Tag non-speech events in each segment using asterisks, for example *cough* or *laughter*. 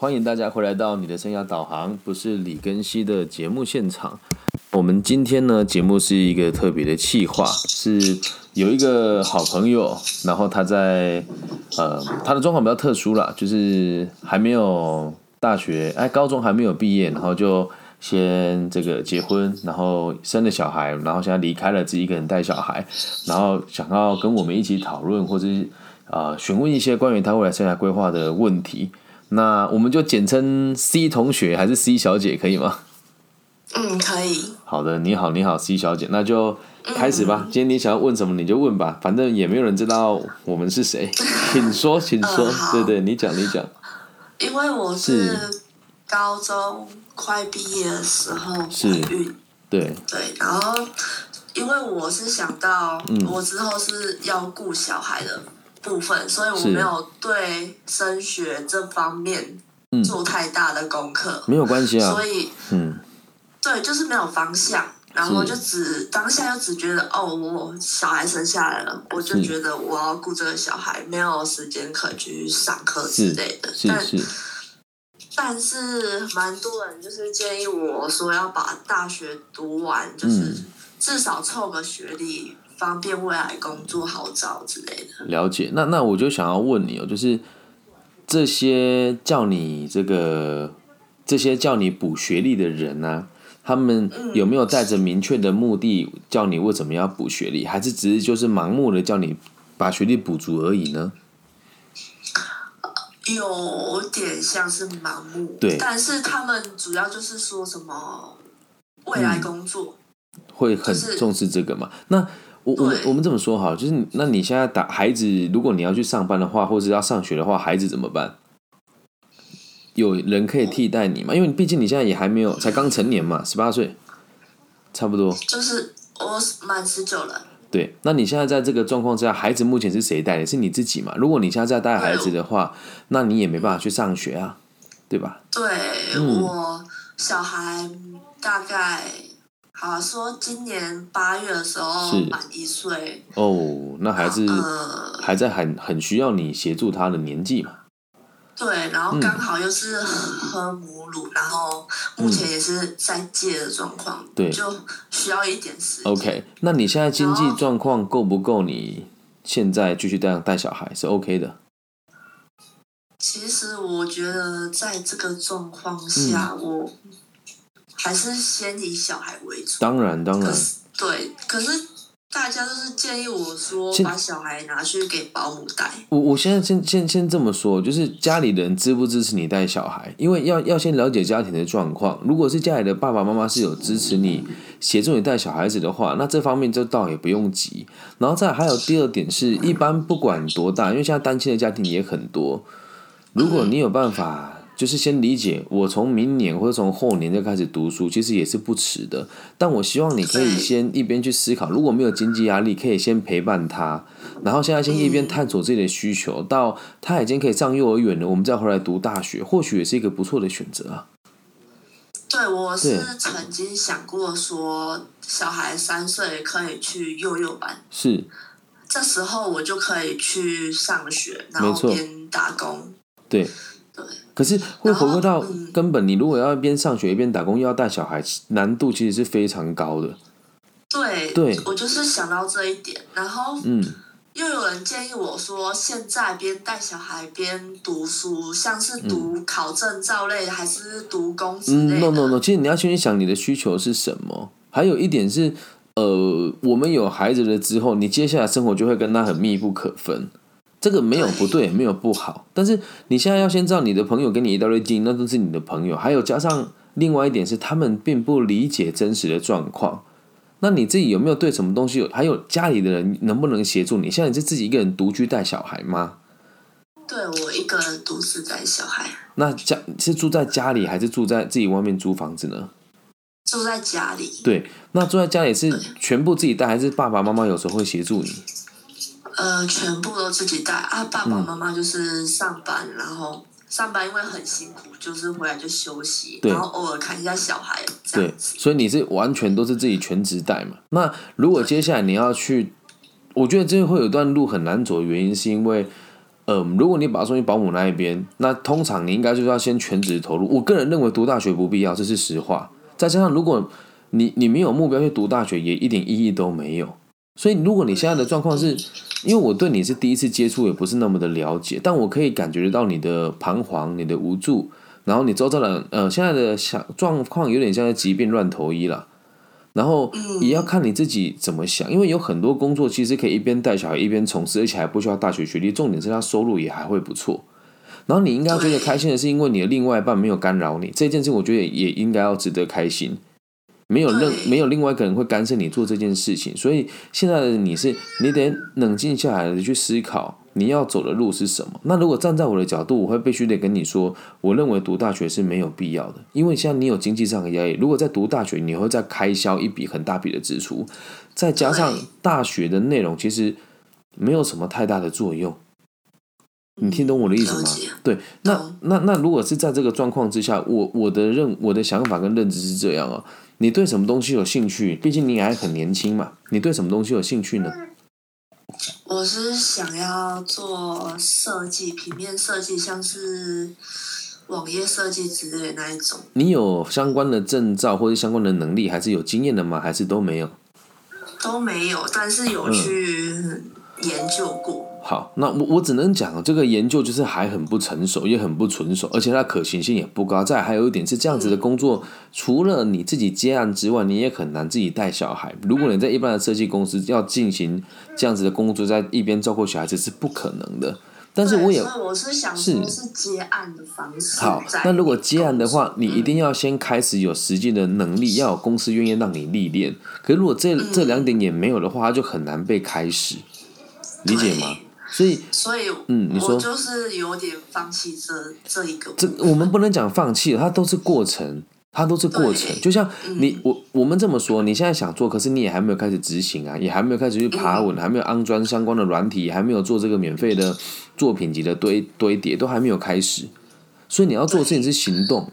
欢迎大家回来到你的生涯导航，不是李根熙的节目现场。我们今天呢，节目是一个特别的企划，是有一个好朋友，然后他在呃，他的状况比较特殊啦，就是还没有大学，哎，高中还没有毕业，然后就先这个结婚，然后生了小孩，然后现在离开了自己一个人带小孩，然后想要跟我们一起讨论，或者是啊询问一些关于他未来生涯规划的问题。那我们就简称 C 同学还是 C 小姐可以吗？嗯，可以。好的，你好，你好，C 小姐，那就开始吧。今天你想要问什么你就问吧，反正也没有人知道我们是谁，*laughs* 请说，请说。对对，你讲，你讲。因为我是高中快毕业的时候怀孕，对对，然后因为我是想到我之后是要顾小孩的。部分，所以我没有对升学这方面做太大的功课，没有关系啊。所以，嗯，对，就是没有方向，然后就只当下就只觉得，哦，我小孩生下来了，我就觉得我要顾这个小孩，没有时间可以去上课之类的。但是，但是蛮多人就是建议我说要把大学读完，就是至少凑个学历。方便未来工作好找之类的。了解，那那我就想要问你哦，就是这些叫你这个这些叫你补学历的人呢，他们有没有带着明确的目的叫你为什么要补学历，还是只是就是盲目的叫你把学历补足而已呢？有点像是盲目，对，但是他们主要就是说什么未来工作会很重视这个嘛？那。我我们我们这么说哈，就是那你现在打孩子，如果你要去上班的话，或者要上学的话，孩子怎么办？有人可以替代你吗？因为毕竟你现在也还没有，才刚成年嘛，十八岁，差不多。就是我满十九了。对，那你现在在这个状况之下，孩子目前是谁带的？是你自己嘛？如果你现在在带孩子的话，那你也没办法去上学啊，对吧？对我小孩大概。好说，今年八月的时候满一岁哦，那还是还在很很需要你协助他的年纪嘛。对，然后刚好又是喝母乳，然后目前也是在戒的状况，对，就需要一点时间。OK，那你现在经济状况够不够？你现在继续这样带小孩是 OK 的。其实我觉得在这个状况下，我。还是先以小孩为主。当然，当然。对，可是大家都是建议我说，把小孩拿去给保姆带。我我现在先先先这么说，就是家里人支不支持你带小孩？因为要要先了解家庭的状况。如果是家里的爸爸妈妈是有支持你协助你带小孩子的话，那这方面就倒也不用急。然后再还有第二点是，一般不管多大，因为现在单亲的家庭也很多。如果你有办法。就是先理解，我从明年或者从后年就开始读书，其实也是不迟的。但我希望你可以先一边去思考，如果没有经济压力，可以先陪伴他，然后现在先一边探索自己的需求，到他已经可以上幼儿园了，我们再回来读大学，或许也是一个不错的选择啊。对，我是曾经想过说，小孩三岁可以去幼幼班，是，这时候我就可以去上学，然后边打工。对。可是会回归到根本，你如果要一边上学一边打工，又要带小孩，难度其实是非常高的。对，对我就是想到这一点，然后嗯，又有人建议我说，现在边带小孩边读书，像是读考证照类，还是读公职类？No No No，其实你要先去想你的需求是什么。还有一点是，呃，我们有孩子了之后，你接下来生活就会跟他很密不可分。这个没有不对，没有不好，但是你现在要先知道，你的朋友给你一大堆金，那都是你的朋友。还有加上另外一点是，他们并不理解真实的状况。那你自己有没有对什么东西有？还有家里的人能不能协助你？现在你是自己一个人独居带小孩吗？对我一个人独自带小孩。那家是住在家里，还是住在自己外面租房子呢？住在家里。对，那住在家里是全部自己带，还是爸爸妈妈有时候会协助你？呃，全部都自己带啊！爸爸妈妈就是上班，然后上班因为很辛苦，就是回来就休息，然后偶尔看一下小孩。对，所以你是完全都是自己全职带嘛？那如果接下来你要去，我觉得这会有段路很难走的原因，是因为嗯，如果你把它送去保姆那一边，那通常你应该就是要先全职投入。我个人认为读大学不必要，这是实话。再加上如果你你没有目标去读大学，也一点意义都没有。所以如果你现在的状况是，因为我对你是第一次接触，也不是那么的了解，但我可以感觉得到你的彷徨、你的无助，然后你周遭的呃现在的想状况有点像疾病乱投医了。然后也要看你自己怎么想，因为有很多工作其实可以一边带小孩一边从事，而且还不需要大学学历。重点是他收入也还会不错。然后你应该觉得开心的是，因为你的另外一半没有干扰你这件事，我觉得也应该要值得开心。没有任没有另外一个人会干涉你做这件事情，所以现在的你是你得冷静下来的去思考。你要走的路是什么？那如果站在我的角度，我会必须得跟你说，我认为读大学是没有必要的，因为现在你有经济上的压力。如果在读大学，你会再开销一笔很大笔的支出，再加上大学的内容其实没有什么太大的作用。你听懂我的意思吗？对，那那那如果是在这个状况之下，我我的认我的想法跟认知是这样啊，你对什么东西有兴趣？毕竟你还很年轻嘛，你对什么东西有兴趣呢？我是想要做设计，平面设计，像是网页设计之类那一种。你有相关的证照或者相关的能力，还是有经验的吗？还是都没有？都没有，但是有去研究过。好，那我我只能讲，这个研究就是还很不成熟，也很不纯熟，而且它可行性也不高。再还有一点是这样子的工作，除了你自己接案之外，你也很难自己带小孩。如果你在一般的设计公司要进行这样子的工作，在一边照顾小孩子是不可能的。但是我也我是想说是接案的方式。好，那如果接案的话，你一定要先开始有实际的能力，要有公司愿意让你历练。可是如果这这两点也没有的话，就很难被开始，理解吗？所以，所以，嗯，你说，就是有点放弃这这一个。这我们不能讲放弃，它都是过程，它都是过程。就像你我我们这么说，你现在想做，可是你也还没有开始执行啊，也还没有开始去爬稳，还没有安装相关的软体，还没有做这个免费的作品集的堆堆叠，都还没有开始。所以你要做的事情是行动，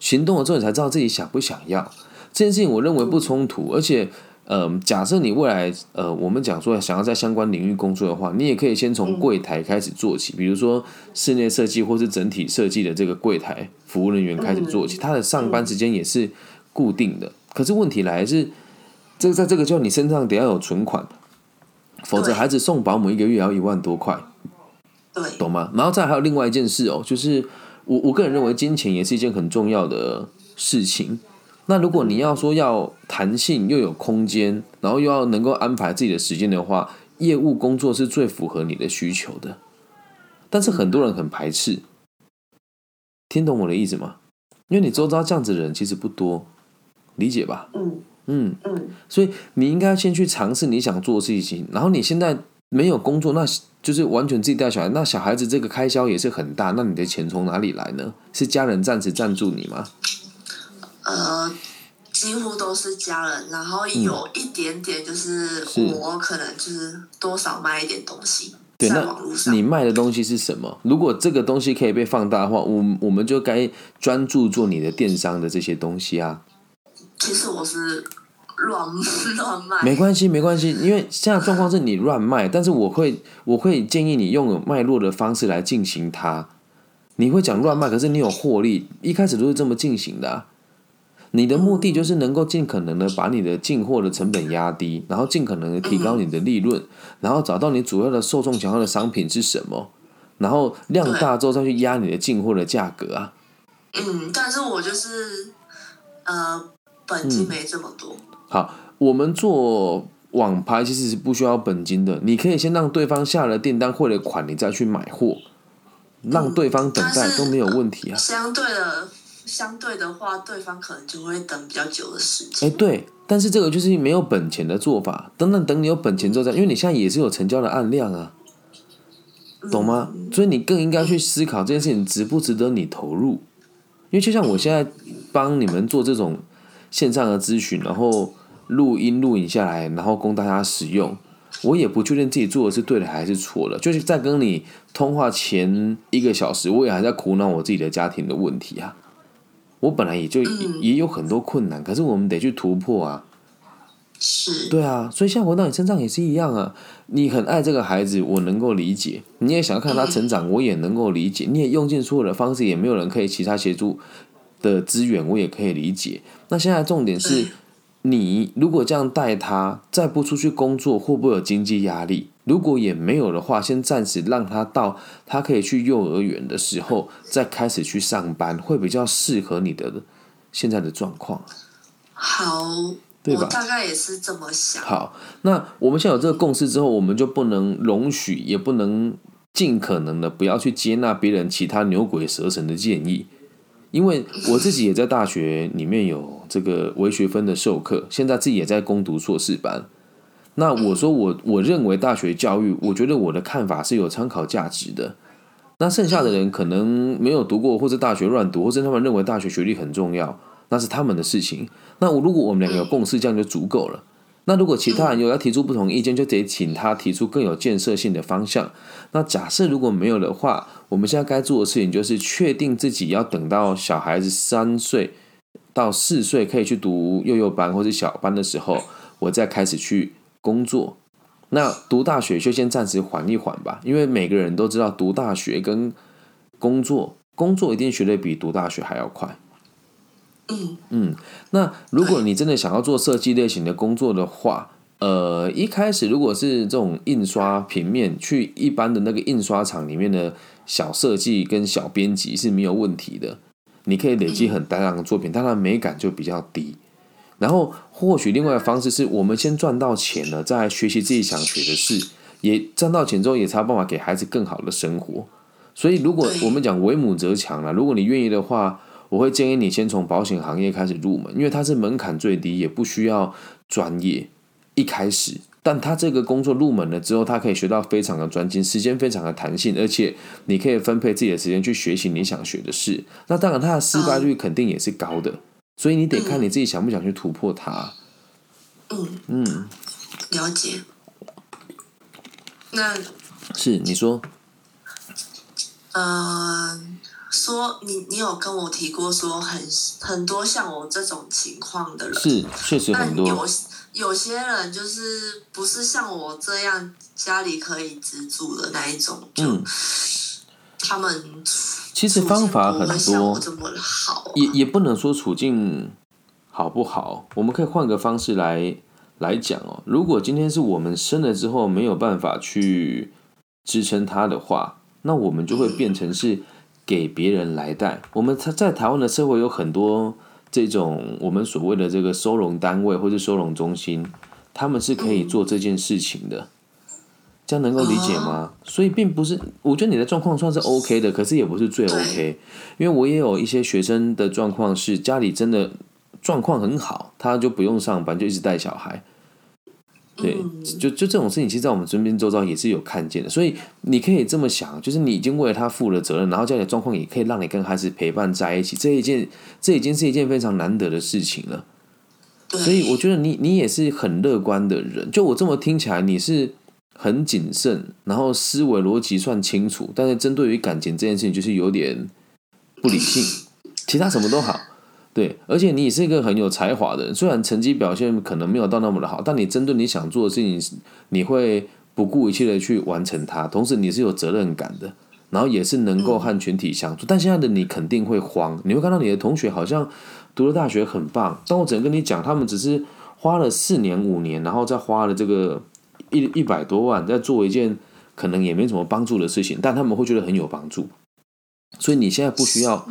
行动了之后，你才知道自己想不想要这件事情。我认为不冲突，而且。呃，假设你未来呃，我们讲说想要在相关领域工作的话，你也可以先从柜台开始做起，比如说室内设计或是整体设计的这个柜台服务人员开始做起，他的上班时间也是固定的。可是问题来是，这个在这个叫你身上得要有存款，否则孩子送保姆一个月要一万多块，对，懂吗？然后再还有另外一件事哦，就是我我个人认为金钱也是一件很重要的事情。那如果你要说要弹性又有空间，然后又要能够安排自己的时间的话，业务工作是最符合你的需求的。但是很多人很排斥，听懂我的意思吗？因为你周遭这样子的人其实不多，理解吧？嗯嗯嗯。所以你应该先去尝试你想做的事情。然后你现在没有工作，那就是完全自己带小孩，那小孩子这个开销也是很大。那你的钱从哪里来呢？是家人暂时赞助你吗？呃，几乎都是家人，然后有一点点就是我可能就是多少卖一点东西在网络上。你卖的东西是什么？如果这个东西可以被放大的话，我我们就该专注做你的电商的这些东西啊。其实我是乱 *laughs* 乱卖，没关系没关系，因为现在状况是你乱卖，但是我会我会建议你用有脉络的方式来进行它。你会讲乱卖，可是你有获利，一开始都是这么进行的。你的目的就是能够尽可能的把你的进货的成本压低，然后尽可能的提高你的利润，然后找到你主要的受众想要的商品是什么，然后量大之后再去压你的进货的价格啊。嗯，但是我就是呃，本金没这么多。好，我们做网拍其实是不需要本金的，你可以先让对方下了订单汇了款，你再去买货，让对方等待都没有问题啊。相对的。相对的话，对方可能就会等比较久的时间。哎，对，但是这个就是没有本钱的做法。等等，等你有本钱之后再，因为你现在也是有成交的案量啊，懂吗？所以你更应该去思考这件事情值不值得你投入。因为就像我现在帮你们做这种线上的咨询，然后录音录影下来，然后供大家使用，我也不确定自己做的是对的还是错的。就是在跟你通话前一个小时，我也还在苦恼我自己的家庭的问题啊。我本来也就也有很多困难，可是我们得去突破啊。是，对啊，所以现在回到你身上也是一样啊。你很爱这个孩子，我能够理解；你也想要看他成长，我也能够理解。你也用尽所有的方式，也没有人可以其他协助的资源，我也可以理解。那现在重点是，你如果这样带他，再不出去工作，会不会有经济压力？如果也没有的话，先暂时让他到他可以去幼儿园的时候，再开始去上班，会比较适合你的现在的状况。好。我大概也是这么想。好，那我们现在有这个共识之后，我们就不能容许，也不能尽可能的不要去接纳别人其他牛鬼蛇神的建议。因为我自己也在大学里面有这个微学分的授课，现在自己也在攻读硕士班。那我说我我认为大学教育，我觉得我的看法是有参考价值的。那剩下的人可能没有读过，或者大学乱读，或者他们认为大学学历很重要。那是他们的事情。那我如果我们两个有共识，这样就足够了。那如果其他人有要提出不同意见，就得请他提出更有建设性的方向。那假设如果没有的话，我们现在该做的事情就是确定自己要等到小孩子三岁到四岁可以去读幼幼班或者小班的时候，我再开始去工作。那读大学就先暂时缓一缓吧，因为每个人都知道读大学跟工作，工作一定学的比读大学还要快。嗯那如果你真的想要做设计类型的工作的话，呃，一开始如果是这种印刷平面，去一般的那个印刷厂里面的小设计跟小编辑是没有问题的，你可以累积很大量的作品，但它美感就比较低。然后或许另外的方式是我们先赚到钱了，再学习自己想学的事，也赚到钱之后也才有办法给孩子更好的生活。所以如果我们讲为母则强了，如果你愿意的话。我会建议你先从保险行业开始入门，因为它是门槛最低，也不需要专业一开始。但他这个工作入门了之后，他可以学到非常的专精，时间非常的弹性，而且你可以分配自己的时间去学习你想学的事。那当然，他的失败率肯定也是高的，所以你得看你自己想不想去突破它。嗯嗯，了解。那是你说，嗯。说你你有跟我提过说很很多像我这种情况的人是确实很多有有些人就是不是像我这样家里可以资助的那一种，就他们其实方法很多，也也不能说处境好不好，我们可以换个方式来来讲哦。如果今天是我们生了之后没有办法去支撑他的话，那我们就会变成是。给别人来带，我们在在台湾的社会有很多这种我们所谓的这个收容单位或者收容中心，他们是可以做这件事情的，这样能够理解吗？所以并不是，我觉得你的状况算是 OK 的，可是也不是最 OK，因为我也有一些学生的状况是家里真的状况很好，他就不用上班，就一直带小孩。对，就就这种事情，其实在我们身边周遭也是有看见的，所以你可以这么想，就是你已经为了他负了责任，然后家里的状况也可以让你跟孩子陪伴在一起，这一件这已经是一件非常难得的事情了。所以我觉得你你也是很乐观的人，就我这么听起来，你是很谨慎，然后思维逻辑算清楚，但是针对于感情这件事情，就是有点不理性，其他什么都好。对，而且你也是一个很有才华的人，虽然成绩表现可能没有到那么的好，但你针对你想做的事情，你会不顾一切的去完成它。同时，你是有责任感的，然后也是能够和群体相处。但现在的你肯定会慌，你会看到你的同学好像读了大学很棒，但我只能跟你讲，他们只是花了四年五年，然后再花了这个一一百多万，在做一件可能也没什么帮助的事情，但他们会觉得很有帮助。所以你现在不需要。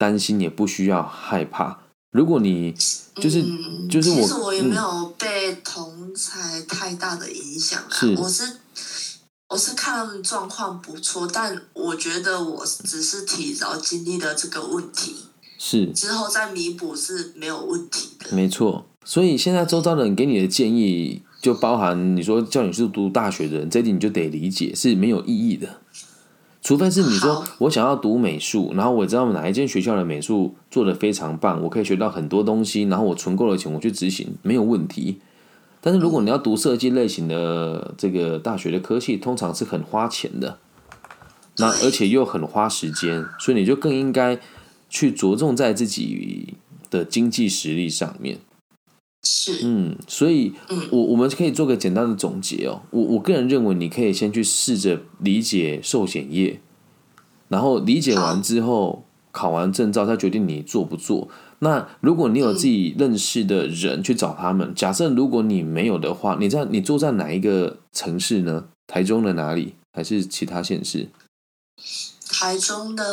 担心也不需要害怕。如果你就是就是我，其实我也没有被同才太大的影响啊。我是我是看他们状况不错，但我觉得我只是提早经历了这个问题，是之后再弥补是没有问题的。没错，所以现在周遭的人给你的建议，就包含你说叫你去读大学的人，这点你就得理解是没有意义的。除非是你说我想要读美术，然后我知道哪一间学校的美术做的非常棒，我可以学到很多东西，然后我存够了钱，我去执行没有问题。但是如果你要读设计类型的这个大学的科系，通常是很花钱的，那而且又很花时间，所以你就更应该去着重在自己的经济实力上面。是，嗯，所以我我们可以做个简单的总结哦。我我个人认为，你可以先去试着理解寿险业，然后理解完之后，考完证照再决定你做不做。那如果你有自己认识的人去找他们，假设如果你没有的话，你在你住在哪一个城市呢？台中的哪里？还是其他县市？台中的，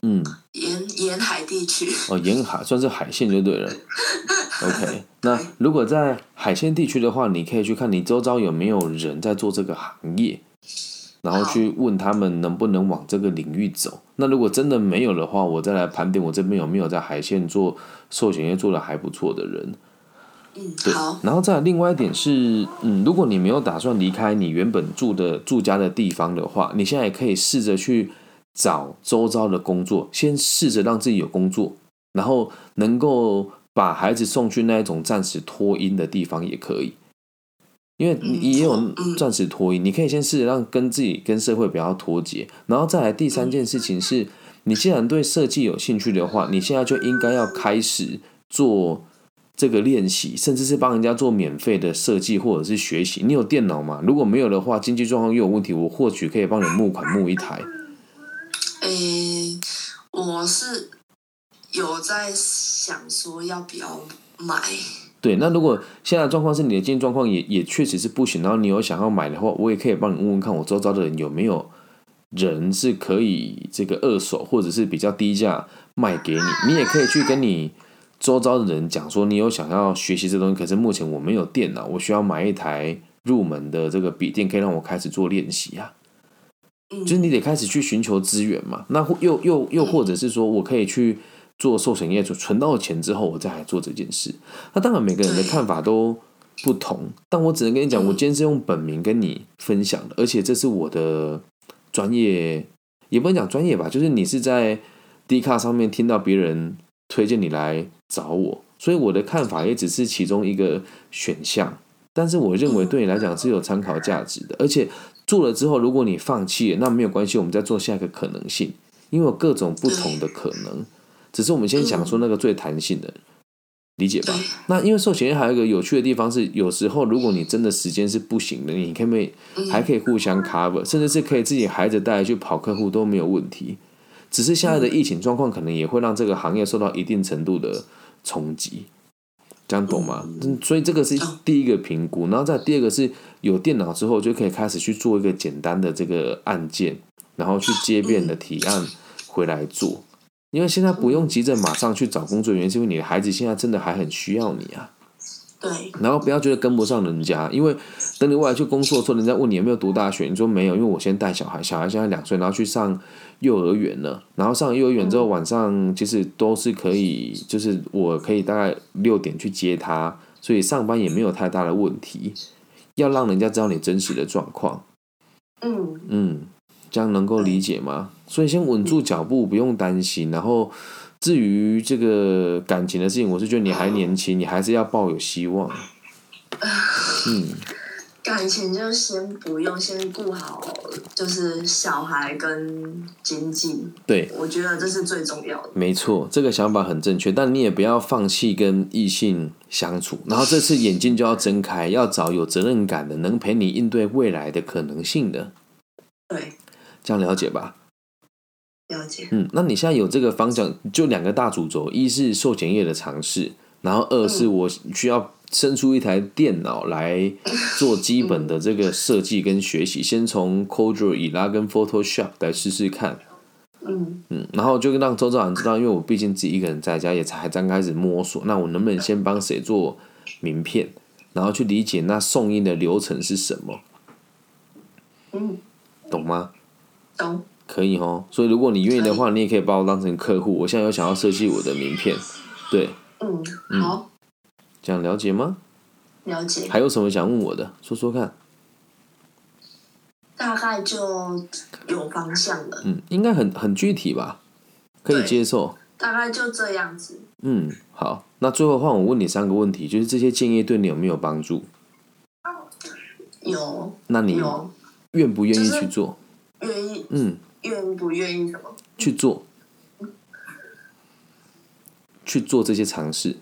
嗯，沿沿海地区。哦，沿海算是海线就对了。*laughs* OK，那如果在海鲜地区的话，你可以去看你周遭有没有人在做这个行业，然后去问他们能不能往这个领域走。那如果真的没有的话，我再来盘点我这边有没有在海鲜做寿险业做的还不错的人。嗯，好。然后再另外一点是，嗯，如果你没有打算离开你原本住的住家的地方的话，你现在也可以试着去找周遭的工作，先试着让自己有工作，然后能够把孩子送去那一种暂时脱音的地方也可以，因为你也有暂时脱音，你可以先试着让跟自己跟社会比较脱节，然后再来第三件事情是，你既然对设计有兴趣的话，你现在就应该要开始做。这个练习，甚至是帮人家做免费的设计或者是学习。你有电脑吗？如果没有的话，经济状况又有问题，我或许可以帮你募款募一台。诶，我是有在想说要不要买。对，那如果现在状况是你的经济状况也也确实是不行，然后你有想要买的话，我也可以帮你问问看，我周遭的人有没有人是可以这个二手或者是比较低价 *laughs* 卖给你，你也可以去跟你。周遭的人讲说，你有想要学习这东西，可是目前我没有电脑，我需要买一台入门的这个笔电，可以让我开始做练习啊。就是你得开始去寻求资源嘛。那又又又或者是说我可以去做寿险业，主存到钱之后，我再来做这件事。那当然每个人的看法都不同，但我只能跟你讲，我今天是用本名跟你分享的，而且这是我的专业，也不能讲专业吧，就是你是在 D 卡上面听到别人。推荐你来找我，所以我的看法也只是其中一个选项，但是我认为对你来讲是有参考价值的。而且做了之后，如果你放弃了，那没有关系，我们再做下一个可能性，因为有各种不同的可能。只是我们先想说那个最弹性的，理解吧？那因为寿险业还有一个有趣的地方是，有时候如果你真的时间是不行的，你可不可以还可以互相 cover，甚至是可以自己孩子带去跑客户都没有问题。只是现在的疫情状况，可能也会让这个行业受到一定程度的冲击，这样懂吗？所以这个是第一个评估，然后再第二个是有电脑之后就可以开始去做一个简单的这个案件，然后去接便的提案回来做，因为现在不用急着马上去找工作，原因是因为你的孩子现在真的还很需要你啊。对，然后不要觉得跟不上人家，因为等你未来去工作的时候，人家问你有没有读大学，你说没有，因为我先带小孩，小孩现在两岁，然后去上幼儿园了，然后上幼儿园之后晚上其实都是可以，就是我可以大概六点去接他，所以上班也没有太大的问题。要让人家知道你真实的状况，嗯。嗯，这样能够理解吗？所以先稳住脚步，不用担心，然后。至于这个感情的事情，我是觉得你还年轻，你还是要抱有希望。嗯，感情就先不用，先顾好，就是小孩跟经济。对，我觉得这是最重要的。没错，这个想法很正确，但你也不要放弃跟异性相处。然后这次眼睛就要睁开，要找有责任感的，能陪你应对未来的可能性的。对，这样了解吧。了解。嗯，那你现在有这个方向，就两个大主轴：一是寿险业的尝试，然后二是我需要生出一台电脑来做基本的这个设计跟学习。先从 Corel、以拉跟 Photoshop 来试试看。嗯嗯，然后就让周兆人知道，因为我毕竟自己一个人在家，也才刚开始摸索。那我能不能先帮谁做名片，然后去理解那送印的流程是什么？嗯，懂吗？懂。可以哦，所以如果你愿意的话，你也可以把我当成客户。我现在有想要设计我的名片，对，嗯，好，这样了解吗？了解。还有什么想问我的？说说看。大概就有方向了。嗯，应该很很具体吧？可以接受。大概就这样子。嗯，好，那最后换我问你三个问题，就是这些建议对你有没有帮助？有。那你愿不愿意去做？愿意。嗯。愿不愿意什么？去做，去做这些尝试。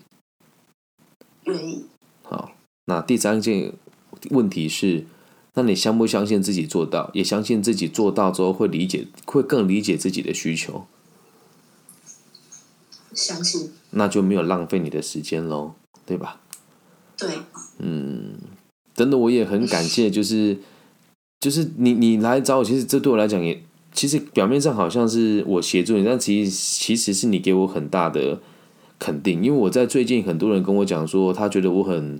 愿意。好，那第三件问题是，那你相不相信自己做到？也相信自己做到之后会理解，会更理解自己的需求？相信。那就没有浪费你的时间喽，对吧？对。嗯，真的，我也很感谢，就是就是你你来找我，其实这对我来讲也。其实表面上好像是我协助你，但其实其实是你给我很大的肯定，因为我在最近很多人跟我讲说，他觉得我很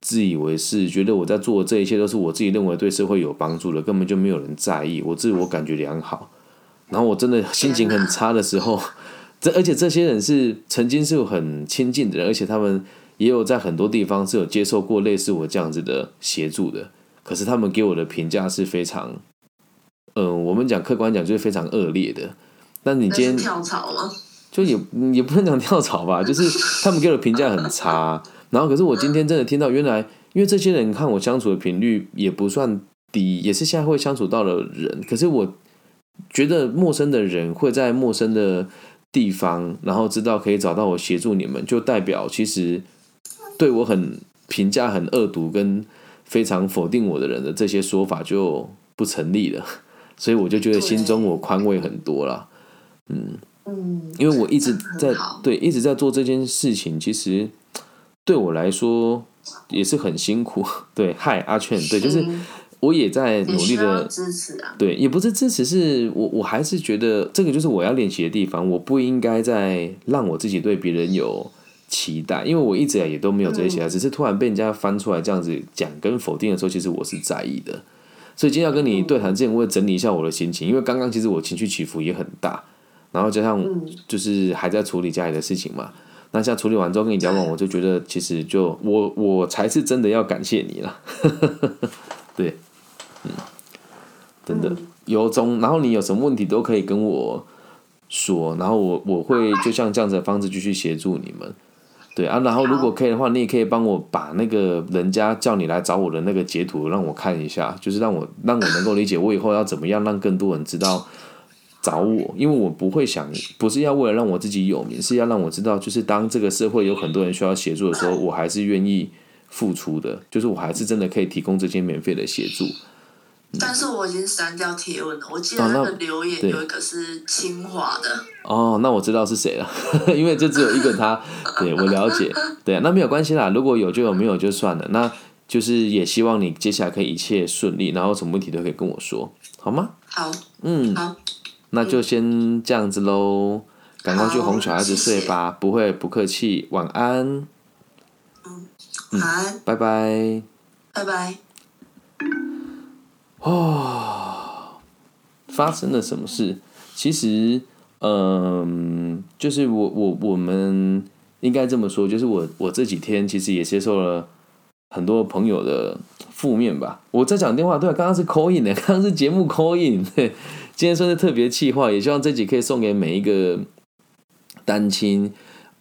自以为是，觉得我在做这一切都是我自己认为对社会有帮助的，根本就没有人在意，我自我感觉良好。然后我真的心情很差的时候，这而且这些人是曾经是很亲近的人，而且他们也有在很多地方是有接受过类似我这样子的协助的，可是他们给我的评价是非常。嗯，我们讲客观讲就是非常恶劣的。那你今天跳槽吗？就也也不能讲跳槽吧，*laughs* 就是他们给我的评价很差。然后可是我今天真的听到，原来因为这些人看我相处的频率也不算低，也是现在会相处到的人。可是我觉得陌生的人会在陌生的地方，然后知道可以找到我协助你们，就代表其实对我很评价很恶毒跟非常否定我的人的这些说法就不成立了。所以我就觉得心中我宽慰很多了，嗯嗯，因为我一直在对一直在做这件事情，其实对我来说也是很辛苦。*laughs* 对，嗨阿劝，对，就是我也在努力的支持啊。对，也不是支持，是我我还是觉得这个就是我要练习的地方。我不应该再让我自己对别人有期待，因为我一直也都没有这些期待，只是突然被人家翻出来这样子讲跟否定的时候，其实我是在意的。所以今天要跟你对谈之前，我会整理一下我的心情，因为刚刚其实我情绪起伏也很大，然后加上就是还在处理家里的事情嘛。那现在处理完之后跟你交往，我就觉得其实就我我才是真的要感谢你了。*laughs* 对，嗯，真的由衷。然后你有什么问题都可以跟我说，然后我我会就像这样子的方式继续协助你们。对啊，然后如果可以的话，你也可以帮我把那个人家叫你来找我的那个截图让我看一下，就是让我让我能够理解我以后要怎么样让更多人知道找我，因为我不会想不是要为了让我自己有名，是要让我知道，就是当这个社会有很多人需要协助的时候，我还是愿意付出的，就是我还是真的可以提供这些免费的协助。但是我已经删掉贴文了，我记得那个留言有一个是清华的。哦，那我知道是谁了，*laughs* 因为就只有一个他。对我了解，对啊，那没有关系啦，如果有就有，没有就算了。那就是也希望你接下来可以一切顺利，然后什么问题都可以跟我说，好吗？好，嗯，好，那就先这样子喽，赶快去哄小孩子睡吧，不会不客气，晚安。嗯，晚安，拜拜，拜拜。哦，*sighs* 发生了什么事？其实，嗯，就是我我我们应该这么说，就是我我这几天其实也接受了很多朋友的负面吧。我在讲电话，对，刚刚是 call in 的，刚刚是 *laughs* 节目 call in。今天算是特别气话，也希望这集可以送给每一个单亲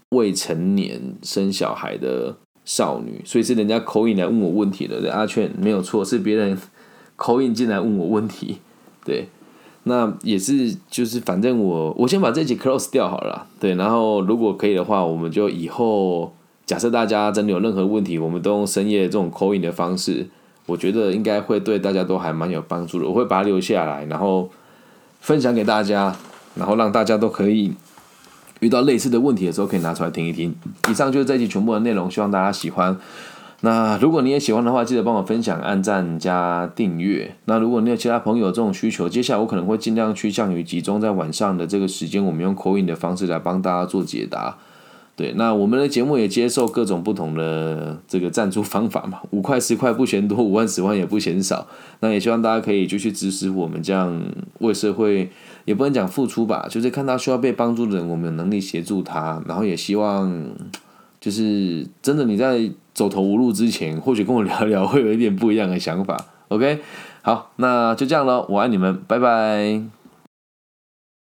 未成年生小孩的少女。所以是人家 call in 来问我问题的，阿劝没有错，是别人。口音进来问我问题，对，那也是就是反正我我先把这集 close 掉好了，对，然后如果可以的话，我们就以后假设大家真的有任何问题，我们都用深夜这种口音的方式，我觉得应该会对大家都还蛮有帮助的。我会把它留下来，然后分享给大家，然后让大家都可以遇到类似的问题的时候可以拿出来听一听。以上就是这集全部的内容，希望大家喜欢。那如果你也喜欢的话，记得帮我分享、按赞、加订阅。那如果你有其他朋友这种需求，接下来我可能会尽量趋向于集中在晚上的这个时间，我们用口音的方式来帮大家做解答。对，那我们的节目也接受各种不同的这个赞助方法嘛，*laughs* 五块十块不嫌多，五万十万也不嫌少。那也希望大家可以就去支持我们，这样为社会也不能讲付出吧，就是看到需要被帮助的人，我们有能力协助他。然后也希望，就是真的你在。走投无路之前，或许跟我聊聊，会有一点不一样的想法。OK，好，那就这样了，我爱你们，拜拜。